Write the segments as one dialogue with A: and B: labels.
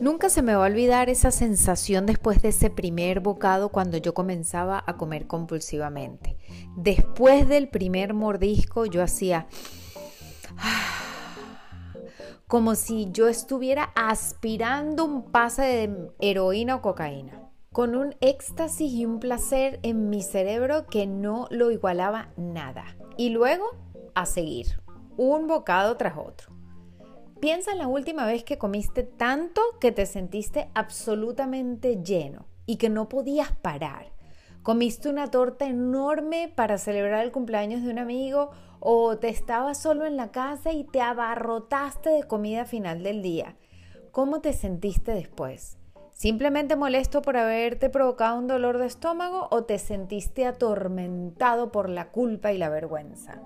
A: Nunca se me va a olvidar esa sensación después de ese primer bocado cuando yo comenzaba a comer compulsivamente. Después del primer mordisco yo hacía como si yo estuviera aspirando un pase de heroína o cocaína, con un éxtasis y un placer en mi cerebro que no lo igualaba nada. Y luego a seguir, un bocado tras otro. Piensa en la última vez que comiste tanto que te sentiste absolutamente lleno y que no podías parar. Comiste una torta enorme para celebrar el cumpleaños de un amigo o te estabas solo en la casa y te abarrotaste de comida final del día. ¿Cómo te sentiste después? ¿Simplemente molesto por haberte provocado un dolor de estómago o te sentiste atormentado por la culpa y la vergüenza?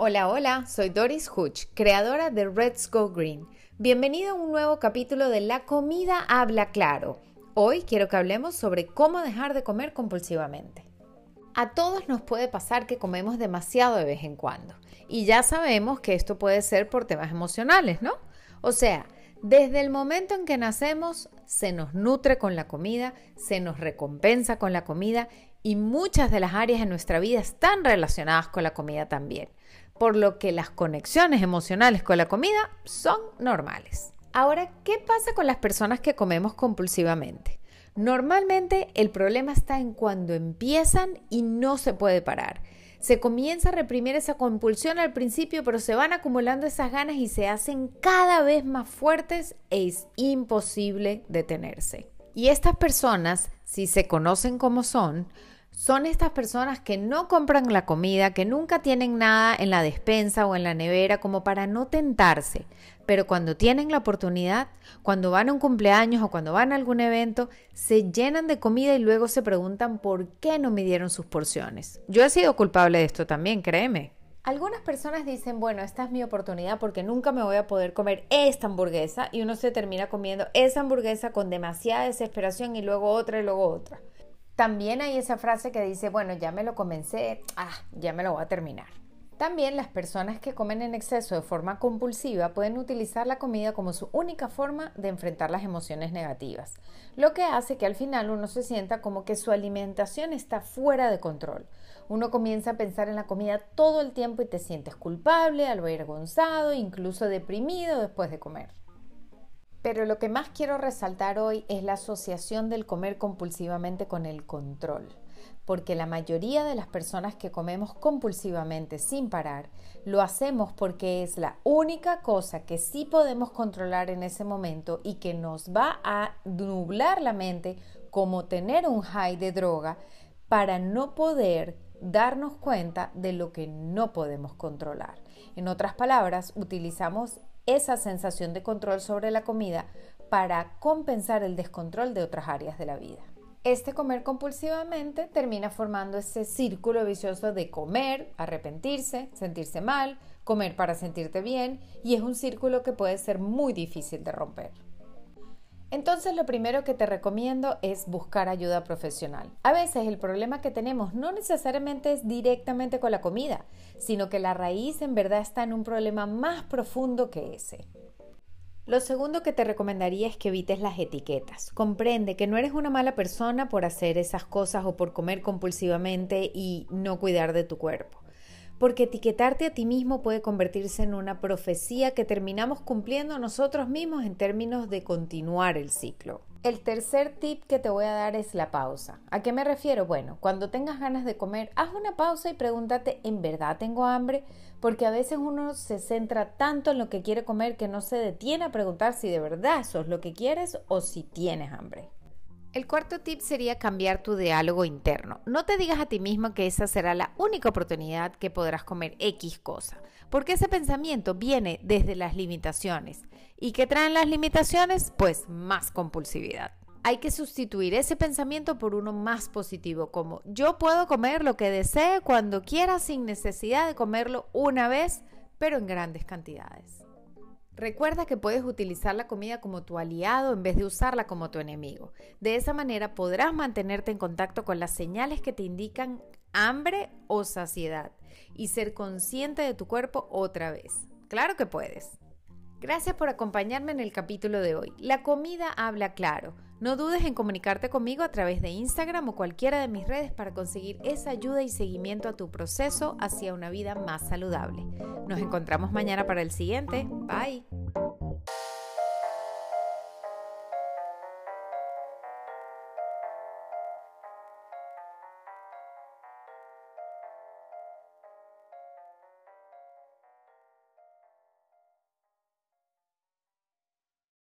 A: Hola, hola, soy Doris Hutch, creadora de Reds Go Green. Bienvenido a un nuevo capítulo de La comida habla claro. Hoy quiero que hablemos sobre cómo dejar de comer compulsivamente. A todos nos puede pasar que comemos demasiado de vez en cuando y ya sabemos que esto puede ser por temas emocionales, ¿no? O sea, desde el momento en que nacemos se nos nutre con la comida, se nos recompensa con la comida y muchas de las áreas de nuestra vida están relacionadas con la comida también por lo que las conexiones emocionales con la comida son normales. Ahora, ¿qué pasa con las personas que comemos compulsivamente? Normalmente el problema está en cuando empiezan y no se puede parar. Se comienza a reprimir esa compulsión al principio, pero se van acumulando esas ganas y se hacen cada vez más fuertes e es imposible detenerse. Y estas personas, si se conocen como son, son estas personas que no compran la comida, que nunca tienen nada en la despensa o en la nevera como para no tentarse, pero cuando tienen la oportunidad, cuando van a un cumpleaños o cuando van a algún evento, se llenan de comida y luego se preguntan por qué no midieron sus porciones. Yo he sido culpable de esto también, créeme. Algunas personas dicen, bueno, esta es mi oportunidad porque nunca me voy a poder comer esta hamburguesa y uno se termina comiendo esa hamburguesa con demasiada desesperación y luego otra y luego otra. También hay esa frase que dice, bueno, ya me lo comencé, ah, ya me lo voy a terminar. También las personas que comen en exceso de forma compulsiva pueden utilizar la comida como su única forma de enfrentar las emociones negativas, lo que hace que al final uno se sienta como que su alimentación está fuera de control. Uno comienza a pensar en la comida todo el tiempo y te sientes culpable, avergonzado, incluso deprimido después de comer. Pero lo que más quiero resaltar hoy es la asociación del comer compulsivamente con el control, porque la mayoría de las personas que comemos compulsivamente sin parar, lo hacemos porque es la única cosa que sí podemos controlar en ese momento y que nos va a nublar la mente como tener un high de droga para no poder darnos cuenta de lo que no podemos controlar. En otras palabras, utilizamos esa sensación de control sobre la comida para compensar el descontrol de otras áreas de la vida. Este comer compulsivamente termina formando ese círculo vicioso de comer, arrepentirse, sentirse mal, comer para sentirte bien y es un círculo que puede ser muy difícil de romper. Entonces lo primero que te recomiendo es buscar ayuda profesional. A veces el problema que tenemos no necesariamente es directamente con la comida, sino que la raíz en verdad está en un problema más profundo que ese. Lo segundo que te recomendaría es que evites las etiquetas. Comprende que no eres una mala persona por hacer esas cosas o por comer compulsivamente y no cuidar de tu cuerpo porque etiquetarte a ti mismo puede convertirse en una profecía que terminamos cumpliendo nosotros mismos en términos de continuar el ciclo. El tercer tip que te voy a dar es la pausa. ¿A qué me refiero? Bueno, cuando tengas ganas de comer, haz una pausa y pregúntate, ¿en verdad tengo hambre? Porque a veces uno se centra tanto en lo que quiere comer que no se detiene a preguntar si de verdad eso es lo que quieres o si tienes hambre. El cuarto tip sería cambiar tu diálogo interno. No te digas a ti mismo que esa será la única oportunidad que podrás comer X cosa, porque ese pensamiento viene desde las limitaciones. ¿Y qué traen las limitaciones? Pues más compulsividad. Hay que sustituir ese pensamiento por uno más positivo, como yo puedo comer lo que desee cuando quiera sin necesidad de comerlo una vez, pero en grandes cantidades. Recuerda que puedes utilizar la comida como tu aliado en vez de usarla como tu enemigo. De esa manera podrás mantenerte en contacto con las señales que te indican hambre o saciedad y ser consciente de tu cuerpo otra vez. Claro que puedes. Gracias por acompañarme en el capítulo de hoy. La comida habla claro. No dudes en comunicarte conmigo a través de Instagram o cualquiera de mis redes para conseguir esa ayuda y seguimiento a tu proceso hacia una vida más saludable. Nos encontramos mañana para el siguiente. Bye.